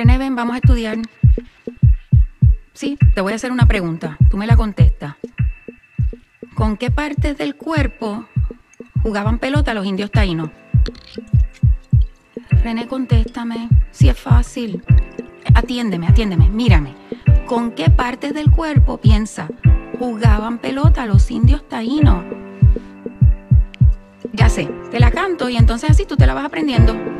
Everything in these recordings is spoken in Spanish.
René, ven, vamos a estudiar. Sí, te voy a hacer una pregunta. Tú me la contestas. ¿Con qué partes del cuerpo jugaban pelota los indios taínos? René, contéstame. Si es fácil. Atiéndeme, atiéndeme, mírame. ¿Con qué partes del cuerpo, piensa, jugaban pelota los indios taínos? Ya sé, te la canto y entonces así tú te la vas aprendiendo.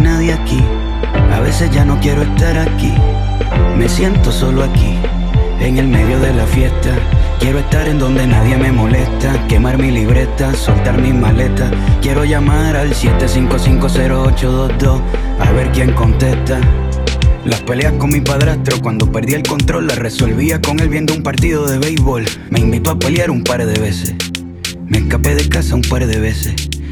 nadie aquí. A veces ya no quiero estar aquí. Me siento solo aquí, en el medio de la fiesta. Quiero estar en donde nadie me molesta, quemar mi libreta, soltar mis maletas. Quiero llamar al 7550822 a ver quién contesta. Las peleas con mi padrastro, cuando perdí el control, las resolvía con él viendo un partido de béisbol. Me invitó a pelear un par de veces. Me escapé de casa un par de veces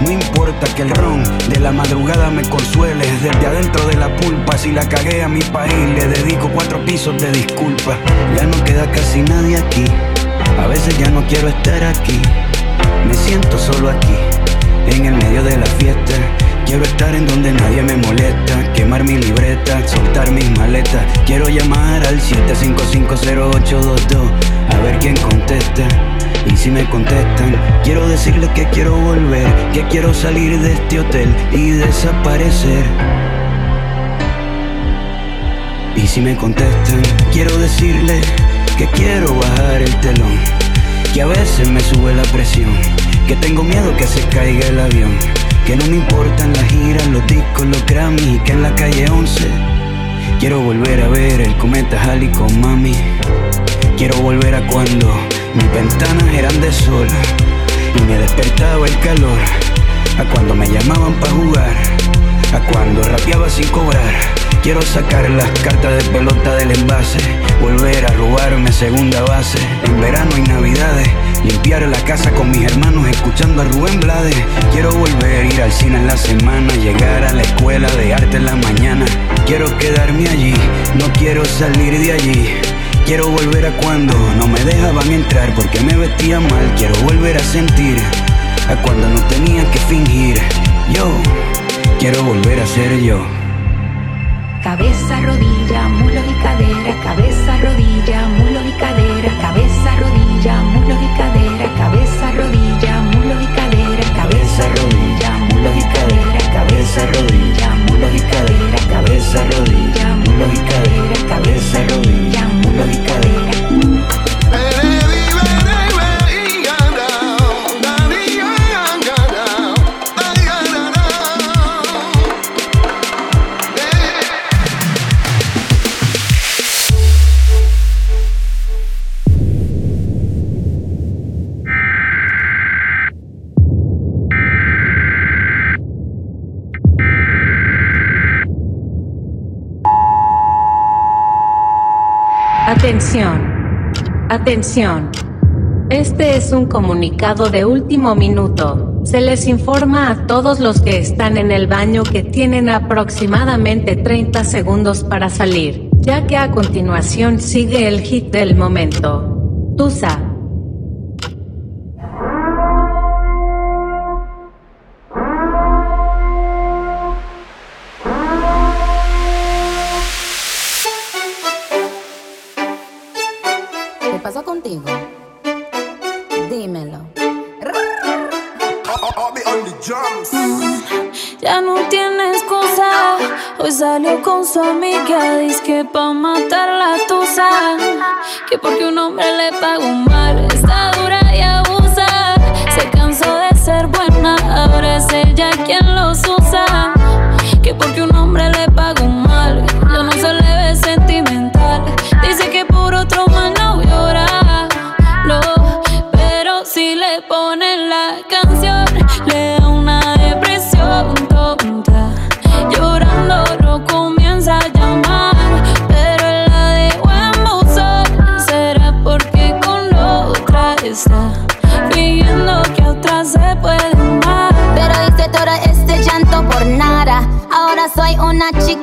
no importa que el ron de la madrugada me consuele. Desde adentro de la pulpa, si la cagué a mi país, le dedico cuatro pisos de disculpa. Ya no queda casi nadie aquí. A veces ya no quiero estar aquí. Me siento solo aquí, en el medio de la fiesta. Quiero estar en donde nadie me molesta, quemar mi libreta, soltar mis maletas. Quiero llamar al 7550822 a ver quién contesta. Y si me contestan, quiero decirles que quiero volver, que quiero salir de este hotel y desaparecer. Y si me contestan, quiero decirles que quiero bajar el telón, que a veces me sube la presión, que tengo miedo que se caiga el avión, que no me importan las giras, los discos, los Grammys que en la calle 11 quiero volver a ver el cometa Halley con mami. Quiero volver a cuando mis ventanas eran de sol y me despertaba el calor. A cuando me llamaban para jugar, a cuando rapeaba sin cobrar. Quiero sacar las cartas de pelota del envase, volver a robarme segunda base. En verano y navidades Limpiar la casa con mis hermanos escuchando a Rubén Blades. Quiero volver, ir al cine en la semana, llegar a la escuela de arte en la mañana. Quiero quedarme allí, no quiero salir de allí. Quiero volver a cuando no me dejaban entrar porque me vestía mal. Quiero volver a sentir a cuando no tenía que fingir. Yo quiero volver a ser yo. Cabeza, rodilla, mulo y cadera, cabeza, rodilla, mulo y cadera, cabeza, rodilla, mulo y cadera, cabeza, rodilla, mulo y cadera, cabeza, rodilla, mulo y cadera, cabeza, rodilla, mulo y cadera, cabeza, rodilla, mulo y cadera, cabeza, rodilla, mulo y cadera. Atención. Este es un comunicado de último minuto. Se les informa a todos los que están en el baño que tienen aproximadamente 30 segundos para salir, ya que a continuación sigue el hit del momento. Tusa.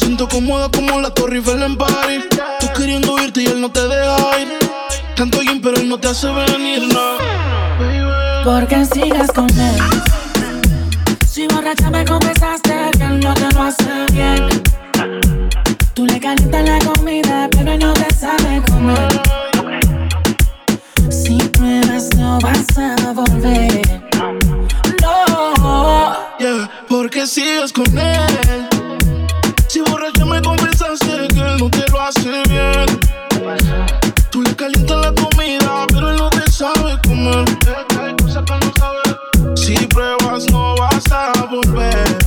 siento cómoda como la Torre Eiffel en París. Tú queriendo irte y él no te deja ir. Tanto bien, pero él no te hace venir, no. Porque sigas con él. Si borracha me confesaste que él no te lo hace bien. Tú le calientas la comida, pero él no te sabe comer. Si pruebas, no vas a volver. No. Yeah, porque sigues con él. A volver.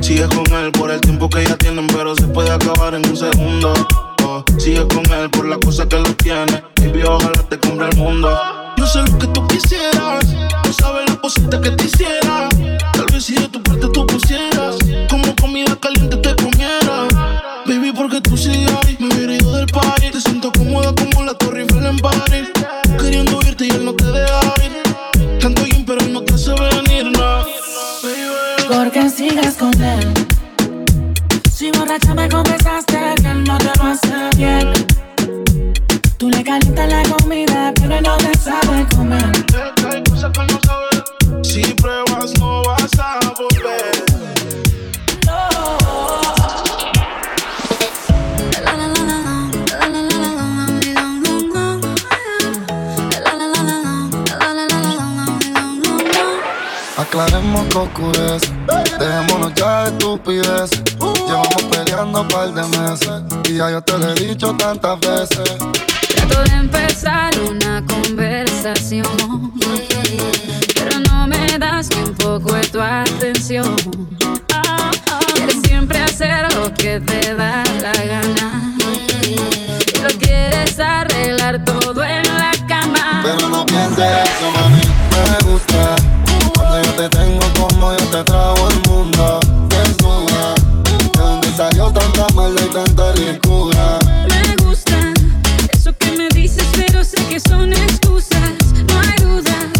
Sigues con él por el tiempo que ya tienen, pero se puede acabar en un segundo. Oh, Sigues con él por las cosas que lo tiene. Baby, ojalá te compre el mundo. Yo sé lo que tú quisieras. No sabes las cositas que te hiciera. Tal vez si de tu parte tú pusieras. Calienta la comida, pero no te comer. Aclaremos que oscurece, dejémonos ya de estupidez. Llevamos peleando un par de meses. Y ya yo te lo he dicho tantas veces de empezar una conversación, pero no me das ni un poco de tu atención. Quieres siempre hacer lo que te da la gana, pero quieres arreglar todo en la cama. Pero no pienses eso, mami, me gusta. Cuando yo te tengo como yo te trago el mundo, desnuda. ¿De dónde salió tanta maldad y tanta ricura? que son excusas, no hay duda.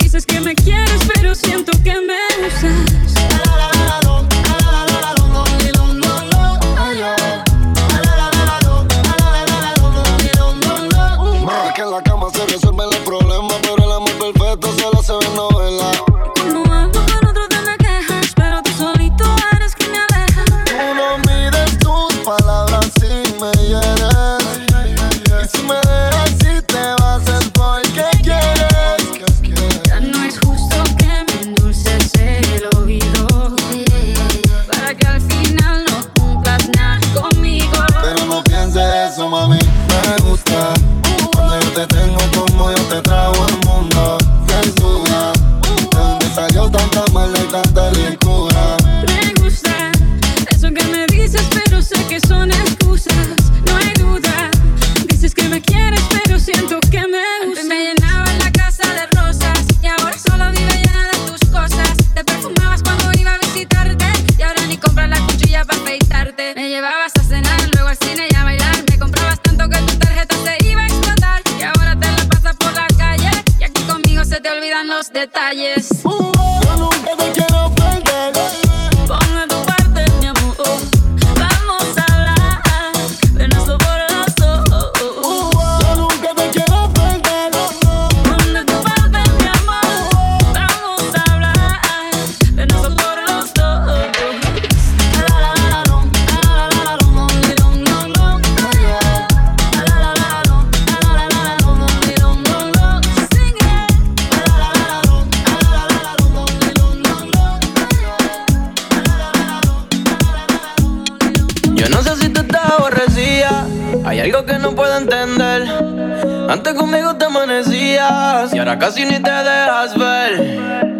Dices que me quieres, pero siento que me usas. Yo no sé si tú te aborrecía. Hay algo que no puedo entender. Antes conmigo te amanecías y ahora casi ni te dejas ver.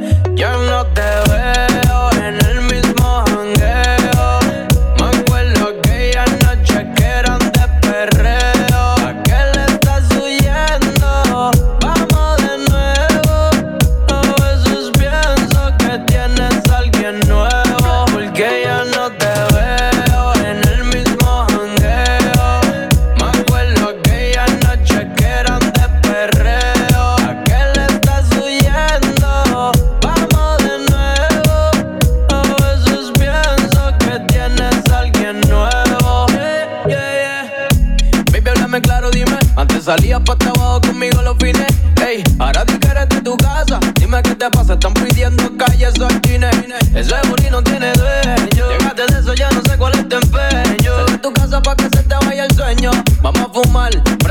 mal.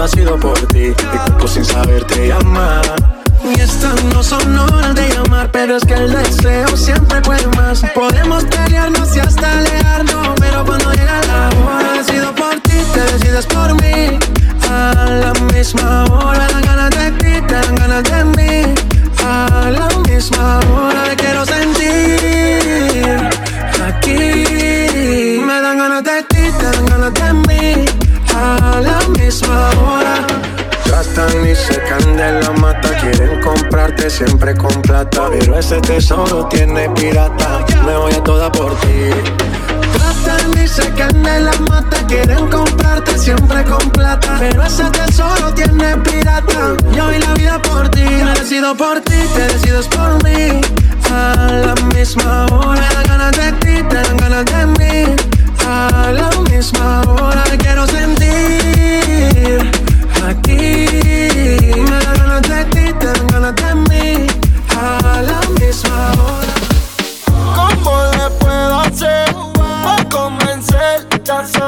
Todo ha sido por ti. Mi cuerpo sin saber te llama. Siempre con plata. Pero ese tesoro tiene pirata. Me voy a toda por ti. Tratan y se de la mata. Quieren comprarte siempre con plata. Pero ese tesoro tiene pirata. Yo doy la vida por ti. Me decido por ti, te decides por mí. A la misma hora. Me dan ganas de ti, te dan ganas de mí. A la misma hora. quiero sentir aquí. Me da ganas de ti, te dan ganas de. dance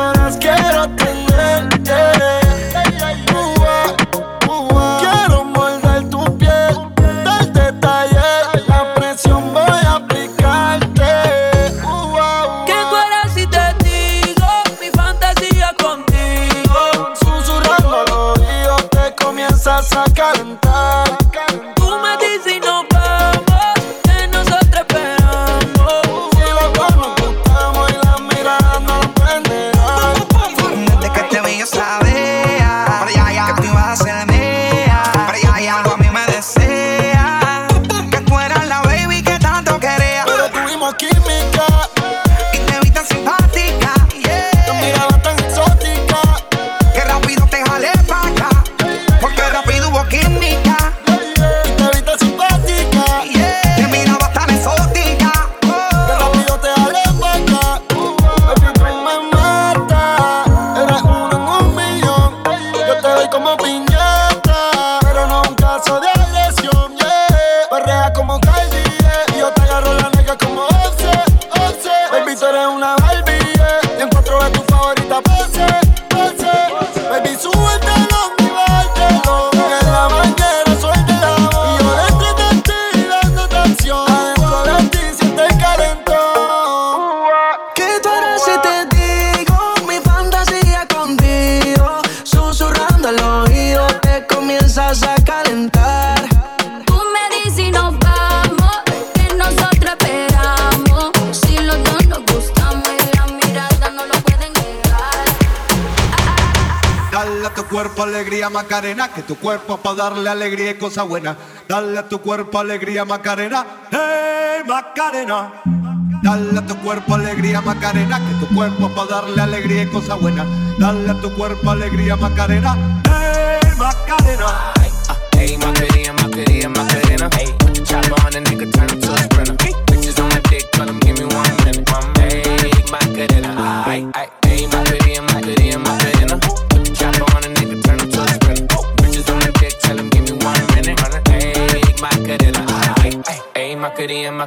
Macarena, que tu cuerpo para darle alegría y cosa buena. Dale a tu cuerpo alegría Macarena, hey Macarena. Dale a tu cuerpo alegría Macarena, que tu cuerpo para darle alegría y cosa buena. Dale a tu cuerpo alegría Macarena, hey Macarena. Hey Macarena, Macarena, Macarena. Hey,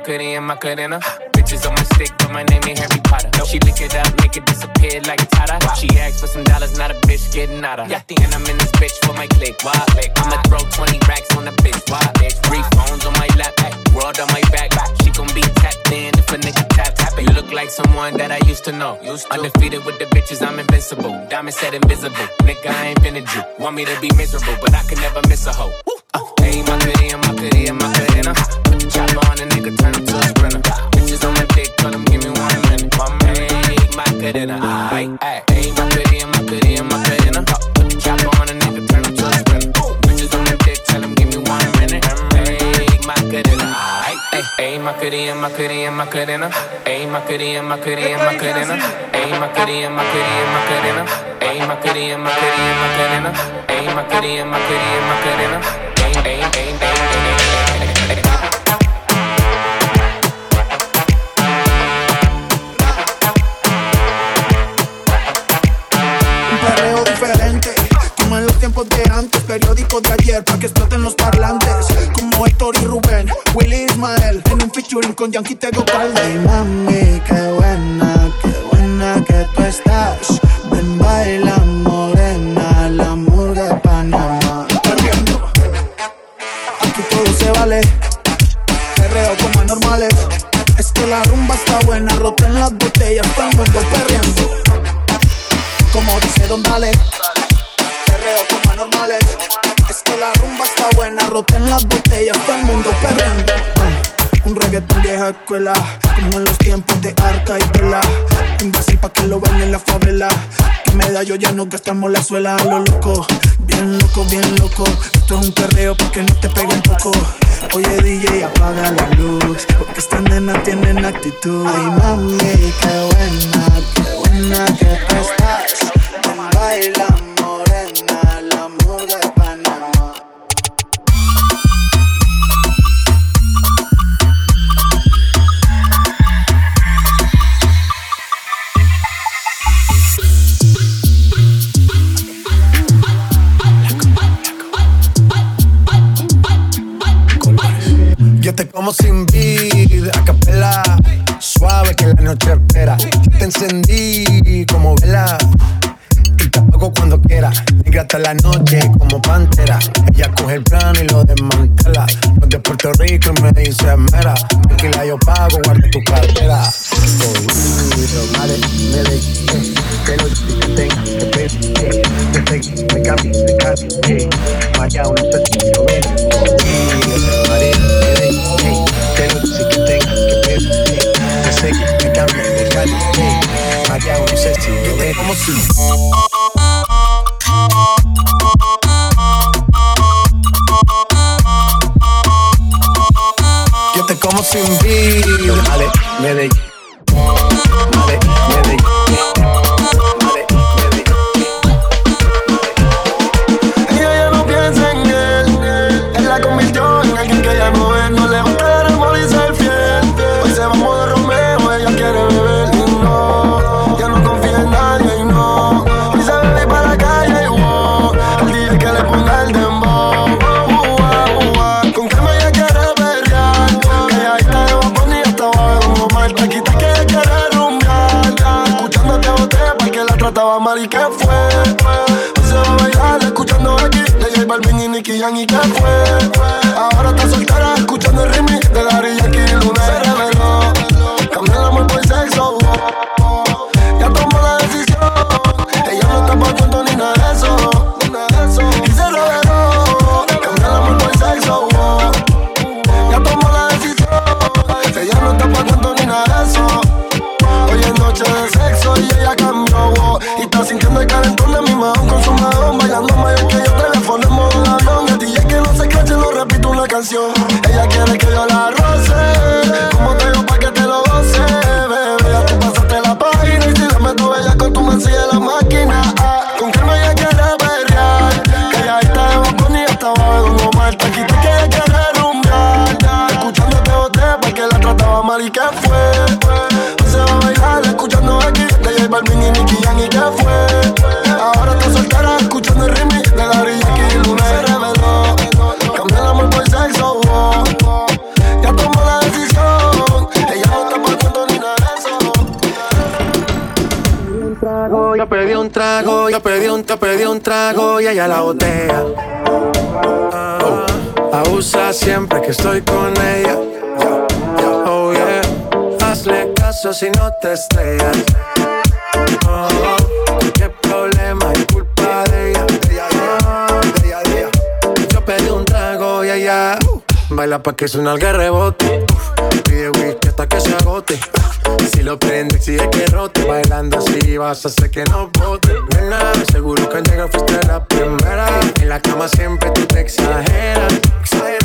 Macarena, Macarena, Macarena. Bitches on my stick, but my name ain't Harry Potter. No, she lick it up, make it disappear like Tata. She asked for some dollars, not a bitch getting out of. Yeah, and I'm in this bitch for my click. Why? I'ma throw 20 racks on the bitch. Why? Three phones on my lap, world on my back. She gon' be tapped in if a nigga tap tap You look like someone that I used to know. Used to. Undefeated with the bitches, I'm invincible. Diamond said invisible. Nigga, I ain't been a Jew. Want me to be miserable, but I can never miss a hoe. Uh, hey, Macarena, Macarena, Macarena. Put the chopper man, Macarena. Ay, ay, ay, Macarena, Macarena, Macarena. Put the chopper on a nigga, turn him to a sprinter. Bitches on my dick, tell him give me one minute. Ay, Macarena. Ay, ay, ay, Macarena, Macarena, Macarena. Ay, Macarena, Macarena, Macarena. Ay, Macarena, Macarena, Macarena. Ay, Macarena, Macarena, Macarena. Ay, Macarena, Macarena, Macarena. Ay, ay, ay, ay, ay, antes, periódico de ayer, pa' que exploten los parlantes. Como Héctor y Rubén, Willy Ismael, en un featuring con Yankee Tego Calde. Hey, mami, qué buena, qué buena que tú estás. Ven, baila morena, la murga de Panamá. Perdiendo, aquí todo se vale. Perreo como anormales. Es que la rumba está buena, roten las botellas, están buenos perreando. Como dice Don Dale. Roten las botellas, todo el mundo perreando. Un reggaetón vieja escuela, como en los tiempos de Arca y Pela. Un Brasil pa' que lo vean en la favela. Que me da yo ya no gastamos la suela lo loco. Bien loco, bien loco. Esto es un perreo pa' que no te pegue un poco. Oye DJ, apaga la luz, porque estas nenas tienen actitud. Ay mami, qué buena, qué buena que estás. baila morena, te como sin vida, a capela. Suave que la noche espera. Te encendí como vela. Y te apago cuando quiera. Negra hasta la noche como pantera. Ella coge el plano y lo desmantela. No de Puerto Rico y me dice mera. Tranquila, yo pago, guarda tu cartera. Oh, vale, me de que tenga que ver. Que me cambie, me me de me me cambie. Vaya, no sé si yo ven. Como si. Yo te como sin vida. Vale, Medellín. Vale, Balvin y Nicky Jam y que fue. Ahora está soltera escuchando el remix de Daddy Yankee y Luna. Que fue Hoy se va a bailar escuchando aquí de J Balvin y Nicky Jam y que fue Ahora está soltera escuchando el remix de Daddy Yankee y Luna se reveló Cambió el amor por sexo. Ya tomó la decisión Ella no está pasando ni nada de eso Yo pedí un trago, yo pedí un, yo pedí un trago y ella la botella. Ah, abusa siempre que estoy con ella. Caso si no te estrellas. Oh, qué problema es culpa de ella. Ah, yo pedí un trago y ella baila pa' que suena el rebote. Pide whisky hasta que se agote. Si lo prende, exige que rote. Bailando así vas a hacer que no bote. Nena, seguro que al llegar fuiste la primera. En la cama siempre tú te exageras. Exagera.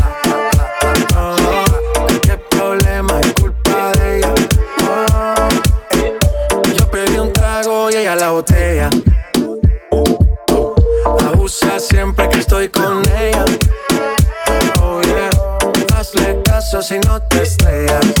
Botella. Abusa siempre que estoy con ella. Oh yeah, hazle caso si no te estrellas.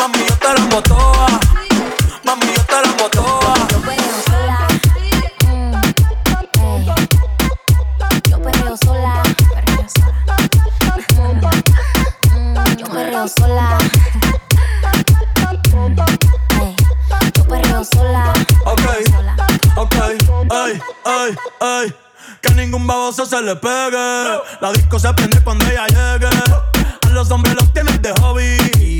Mami, yo te la toa. Mami, yo te la toa. Yo perreo sola. Yo perreo sola. Yo perreo sola. Ok, ok, ay, ay, ay. Que ningún baboso se le pegue. La disco se prende cuando ella llegue. A los hombres los tienes de hobby.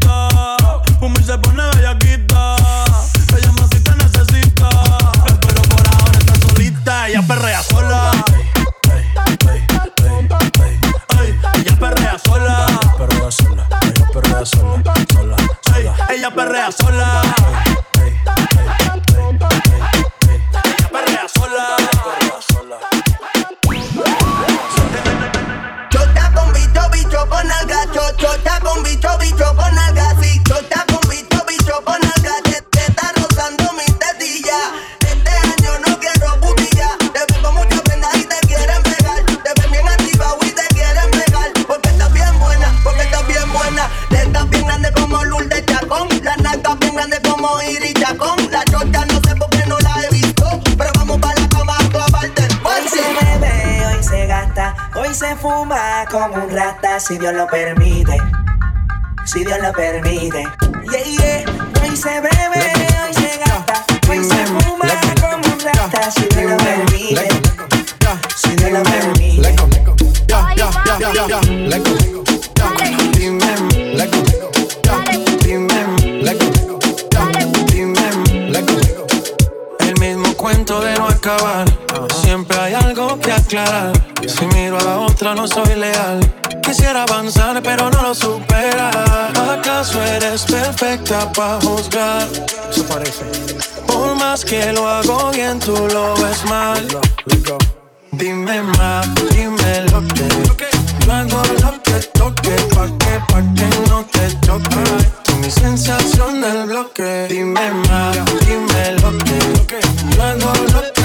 Sola. Sola. sola. Ella perrea sola. Si Dios lo permite. Si Dios lo permite. Yeah, yeah. Hoy se bebe, hoy se gasta, hoy se fuma como un rata, si Dios lo permite. Si Dios lo permite. El mismo cuento de no acabar. Siempre hay algo que aclarar. Si miro a la otra, no soy leal. Avanzar, pero no lo supera. ¿Acaso eres perfecta para juzgar? Eso parece. Por más que lo hago bien, tú lo ves mal. Dime más, dime lo que. Yo hago lo que toque, pa' que, pa' que no te choque. Tú mi sensación del bloque. Dime más, dime lo que. Yo hago lo que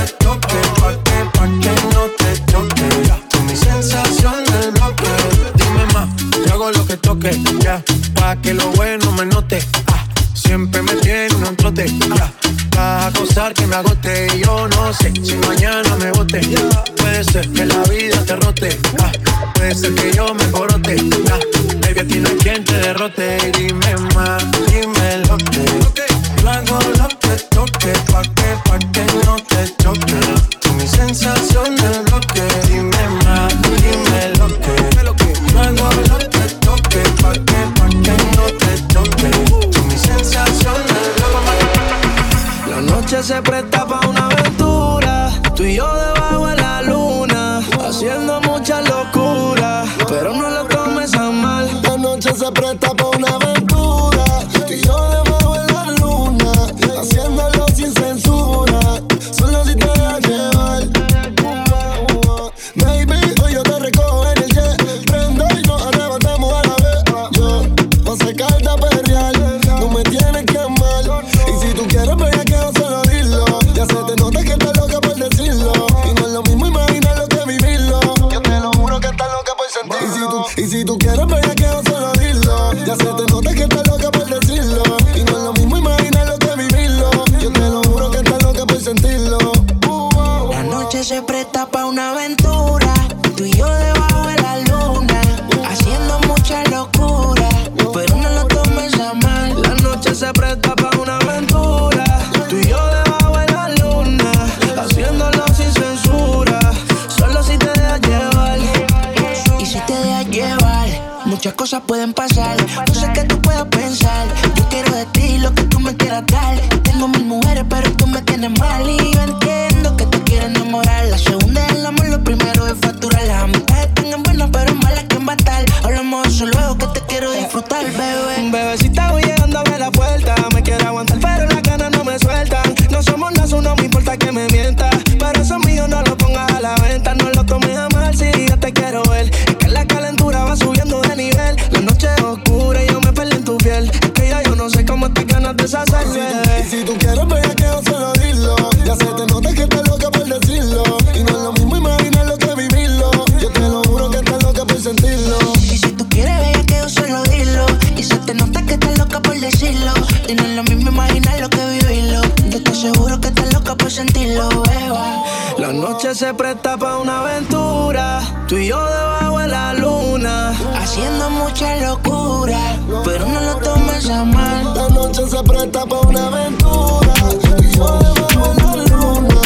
Pero no lo tomes a mal La noche se presta para una aventura Y yo debajo la luna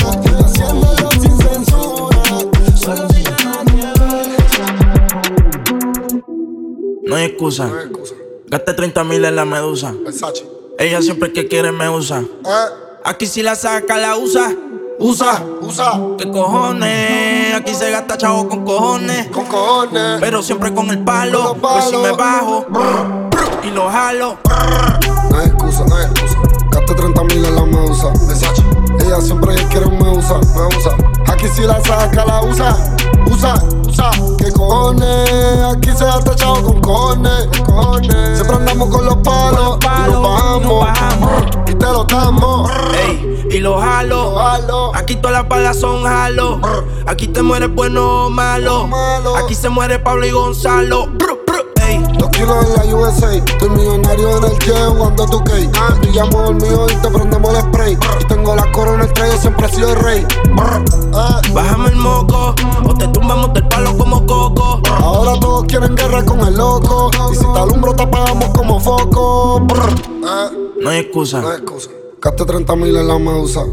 Haciéndolo sin censura Solo si te dejas No hay excusa. Gasté 30 mil en la medusa. Versace Ella siempre que quiere me usa. Eh, Aquí si la saca, la usa. Usa. usa ¿Qué cojones? Aquí se gasta chavo con cojones. Con cojones Pero siempre con el palo. Con los Pues si me bajo y lo jalo. No hay excusa, no hay excusa Gasté 30 mil en la medusa Versace Ella siempre quiere me usa, me usa Aquí si la saca, la usa Usa, usa ¿Qué cojones? Aquí se gasta chavo con cojones cojones Siempre andamos con los palos Y nos bajamos Y te lo damos Ey, y lo jalo. Jalo. Aquí todas las balas son jalo. Aquí te mueres bueno o malo. Malo. Aquí se muere Pablo y Gonzalo. Ey, Dos kilos en la USA Estoy millonario en el jet cuando tú que Brillamos dormido y te prendemos el spray Y tengo la corona el siempre he sido el rey ah. bájame el moco. O te tumbamos del palo como coco. Ahora todos quieren guerra con el loco Y si te alumbro te apagamos como foco ah. No hay excusa. No hay excusa Gasté 30 mil en la medusa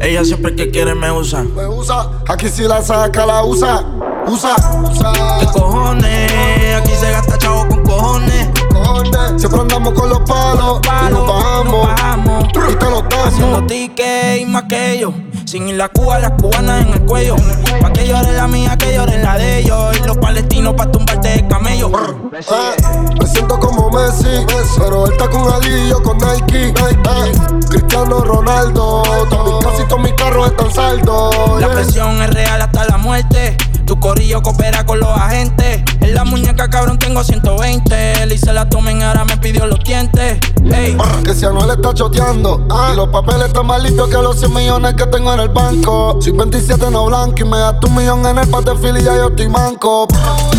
Ella siempre que quiere me usa. Me usa Aquí si la saca la usa Usa, usa ¿Qué cojones? Aquí se gasta chavo con cojones. cojones. Siempre andamos con los palos Y nos bajamos bajamos. Y te lo Haciendo damos tickets y más que ellos. Sin ir la Cuba, las cubanas en el cuello. Pa' que llore la mía, que lloren la de ellos. Y los palestinos pa' tumbarte de camello. Eh, me siento como Messi, pero él está con Ali yo con Nike. Eh, Cristiano Ronaldo, también casi todos mis carros están saldos. La yeah. presión es real hasta la muerte. Tu corillo coopera con los agentes. En la muñeca, cabrón, tengo 120. Le hice la tomen, ahora me pidió los dientes. Ey, Que si Anuel está choteando Y los papeles están más limpios que los 100 millones que tengo en el banco Soy 27 no blanco y me das tu millón en el patefil y ya yo estoy manco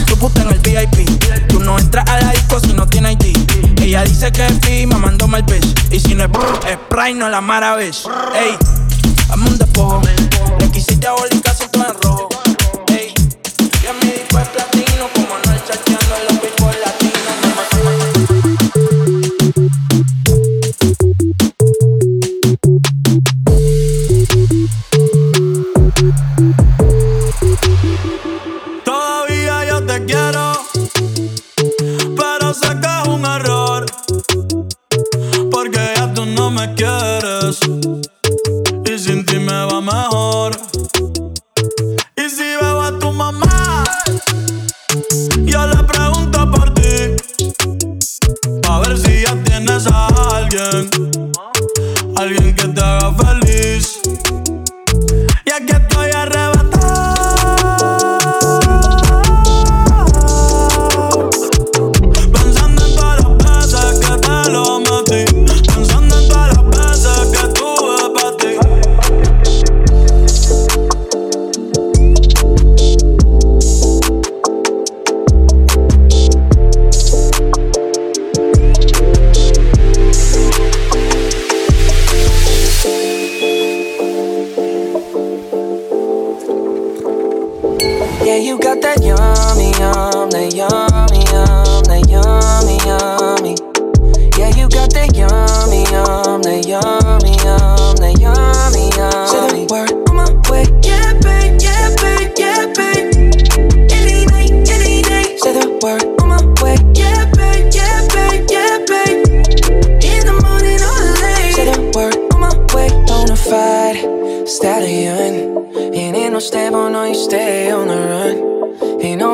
tu puta en el VIP. Tú no entras a la disco si no tiene ID. Ella dice que es fi, mamándome el bitch. Y si no es brr, es Sprite, no la maravilla. Ey, dame un despojo. Le quisiste a bolicar todo en rojo.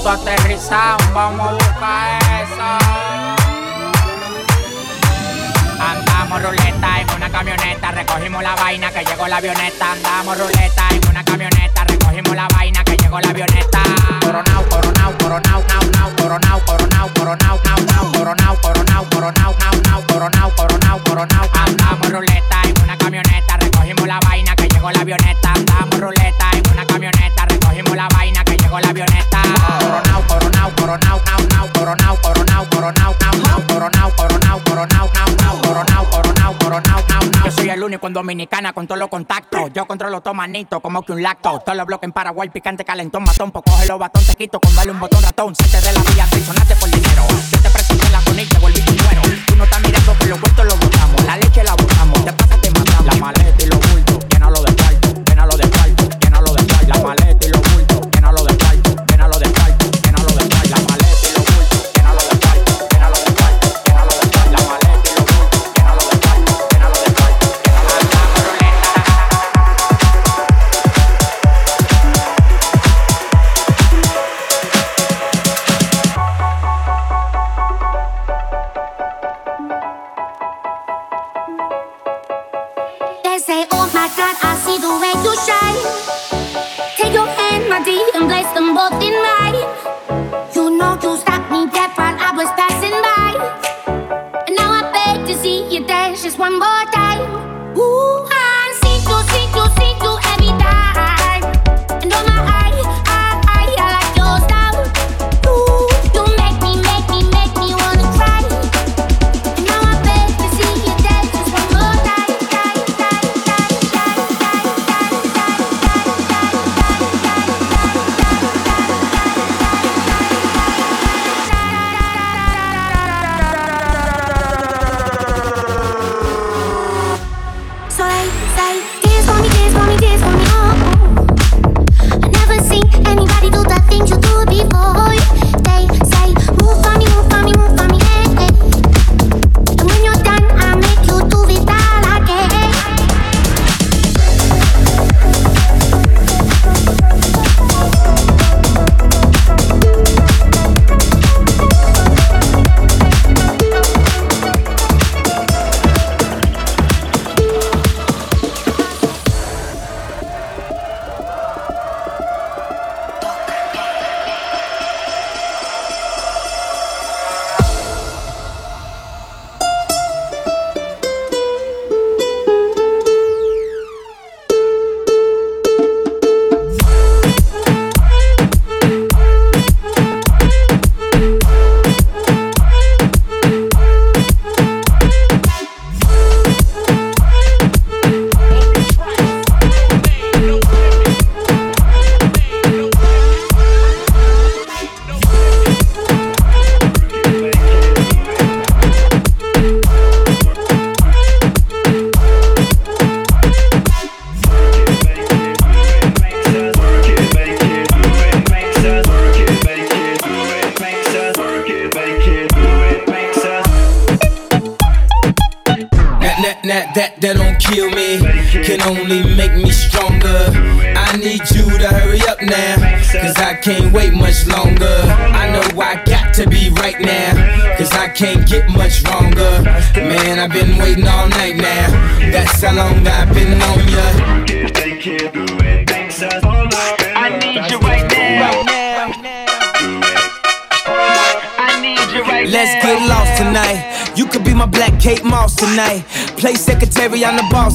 piloto aterrizado, vamos a buscar eso. Andamos ruleta en una camioneta, recogimos la vaina que llegó la avioneta. Andamos ruleta en una camioneta, recogimos la vaina que llegó la avioneta. Coronao, coronao, coronao, nao, nao, coronao, coronao, coronao, nao, nao, coronao, coronao, coronao, nao, nao, coronao, coronao, coronao. Andamos ruleta en una camioneta, recogimos la vaina que llegó la avioneta. Andamos ruleta en una camioneta, recogimos la vaina que llegó la avioneta. Coronao, coronao, coronao, nao, nao, coronao, coronao, coronao, nao, nao, coronao, coronao, coronao, nao, nao, coronao, coronao, coronao, nao, nao. Yo soy el único en Dominicana con todos los contactos. Yo controlo todo manito, como que un lacto. Todos los bloques en Paraguay, picante, calentón, matón. Pues coge los batón, te quito con darle un botón ratón. Salte de la vía, sonaste por dinero. Yo te presenté la con y te volví tu. Tú no estás mirando que los cuentos los botamos. La leche la botamos, te pasa, te matamos. La maleta bultos, llénalo de cuarto, llénalo de cuarto, llénalo de cuarto. La maleta y los bultos,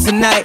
tonight.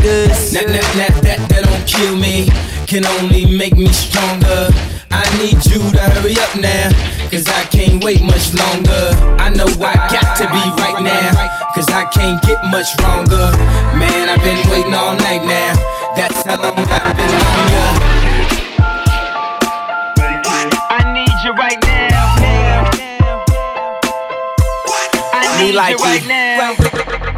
haters. That, that, that, that, that don't kill me, can only make me stronger. I need you to hurry up now, cause I can't wait much longer. I know I got to be right now, cause I can't get much longer. Man, I've been waiting all night now, that's how long I've been on ya. I need you right now. I need like you right now.